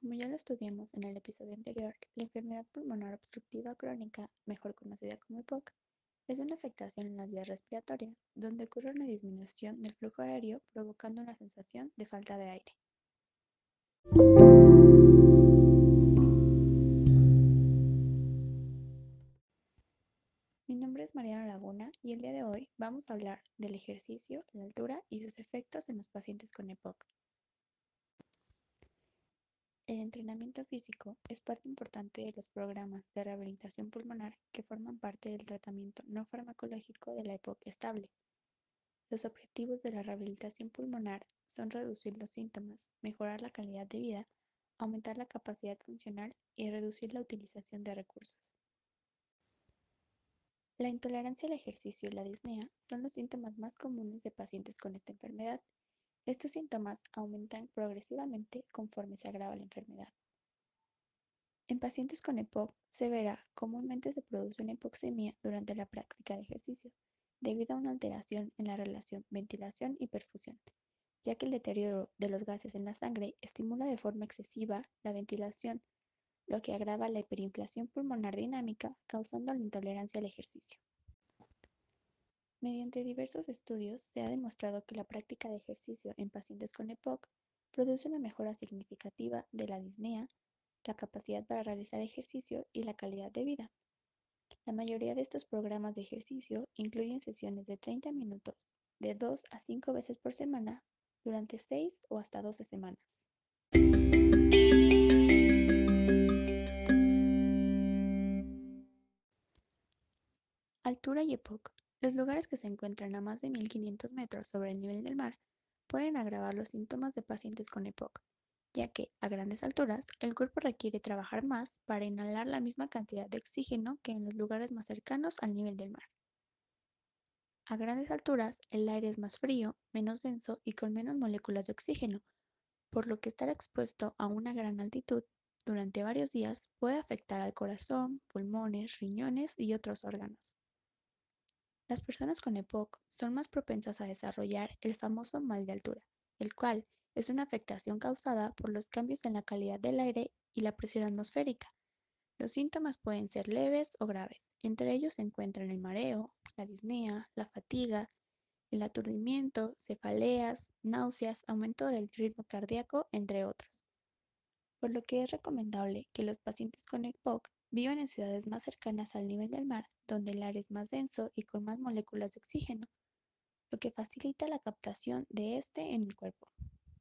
Como ya lo estudiamos en el episodio anterior, la enfermedad pulmonar obstructiva crónica, mejor conocida como EPOC, es una afectación en las vías respiratorias, donde ocurre una disminución del flujo aéreo provocando una sensación de falta de aire. Mi nombre es Mariana Laguna y el día de hoy vamos a hablar del ejercicio, la altura y sus efectos en los pacientes con EPOC. El entrenamiento físico es parte importante de los programas de rehabilitación pulmonar que forman parte del tratamiento no farmacológico de la EPOC estable. Los objetivos de la rehabilitación pulmonar son reducir los síntomas, mejorar la calidad de vida, aumentar la capacidad funcional y reducir la utilización de recursos. La intolerancia al ejercicio y la disnea son los síntomas más comunes de pacientes con esta enfermedad estos síntomas aumentan progresivamente conforme se agrava la enfermedad. En pacientes con EPOC severa, comúnmente se produce una hipoxemia durante la práctica de ejercicio, debido a una alteración en la relación ventilación y perfusión, ya que el deterioro de los gases en la sangre estimula de forma excesiva la ventilación, lo que agrava la hiperinflación pulmonar dinámica, causando la intolerancia al ejercicio. Mediante diversos estudios se ha demostrado que la práctica de ejercicio en pacientes con EPOC produce una mejora significativa de la disnea, la capacidad para realizar ejercicio y la calidad de vida. La mayoría de estos programas de ejercicio incluyen sesiones de 30 minutos, de 2 a 5 veces por semana, durante 6 o hasta 12 semanas. Altura y EPOC los lugares que se encuentran a más de 1500 metros sobre el nivel del mar pueden agravar los síntomas de pacientes con EPOC, ya que, a grandes alturas, el cuerpo requiere trabajar más para inhalar la misma cantidad de oxígeno que en los lugares más cercanos al nivel del mar. A grandes alturas, el aire es más frío, menos denso y con menos moléculas de oxígeno, por lo que estar expuesto a una gran altitud durante varios días puede afectar al corazón, pulmones, riñones y otros órganos. Las personas con EPOC son más propensas a desarrollar el famoso mal de altura, el cual es una afectación causada por los cambios en la calidad del aire y la presión atmosférica. Los síntomas pueden ser leves o graves. Entre ellos se encuentran el mareo, la disnea, la fatiga, el aturdimiento, cefaleas, náuseas, aumento del ritmo cardíaco, entre otros. Por lo que es recomendable que los pacientes con EPOC Viven en ciudades más cercanas al nivel del mar, donde el aire es más denso y con más moléculas de oxígeno, lo que facilita la captación de este en el cuerpo.